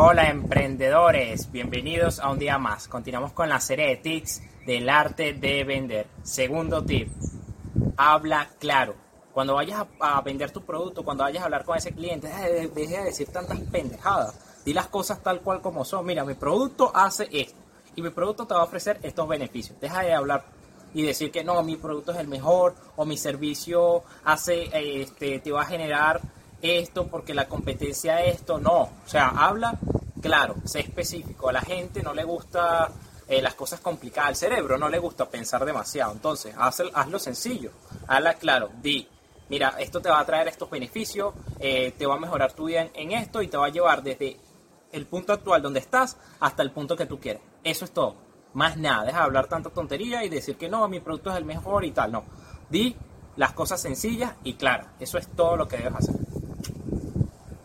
Hola emprendedores, bienvenidos a un día más. Continuamos con la serie de tips del arte de vender. Segundo tip, habla claro. Cuando vayas a, vender tu producto, cuando vayas a hablar con ese cliente, deje de decir tantas pendejadas. Di las cosas tal cual como son. Mira, mi producto hace esto y mi producto te va a ofrecer estos beneficios. Deja de hablar y decir que no, mi producto es el mejor o mi servicio hace, este, te va a generar esto porque la competencia esto, no, o sea, habla claro, sé específico, a la gente no le gusta eh, las cosas complicadas, al cerebro no le gusta pensar demasiado, entonces haz, hazlo sencillo, habla claro, di, mira, esto te va a traer estos beneficios, eh, te va a mejorar tu vida en, esto y te va a llevar desde el punto actual donde estás hasta el punto que tú quieres, eso es todo, más nada, deja de hablar tanta tontería y decir que no, mi producto es el mejor y tal, no, di las cosas sencillas y claras, eso es todo lo que debes hacer.